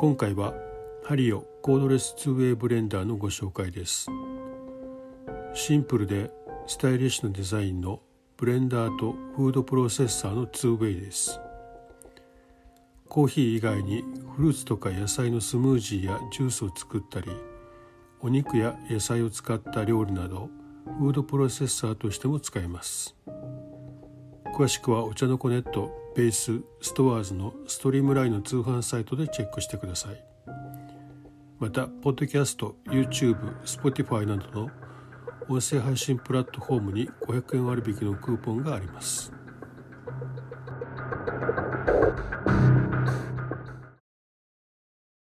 今回はハリオコードレス 2way ブレンダーのご紹介です。シンプルでスタイリッシュなデザインのブレンダーとフードプロセッサーの 2way です。コーヒー以外にフルーツとか野菜のスムージーやジュースを作ったりお肉や野菜を使った料理などフードプロセッサーとしても使えます。詳しくはお茶の子ネットベースストアーズのストリームラインの通販サイトでチェックしてください。またポッドキャスト YouTube、Spotify などの音声配信プラットフォームに500円割引のクーポンがあります。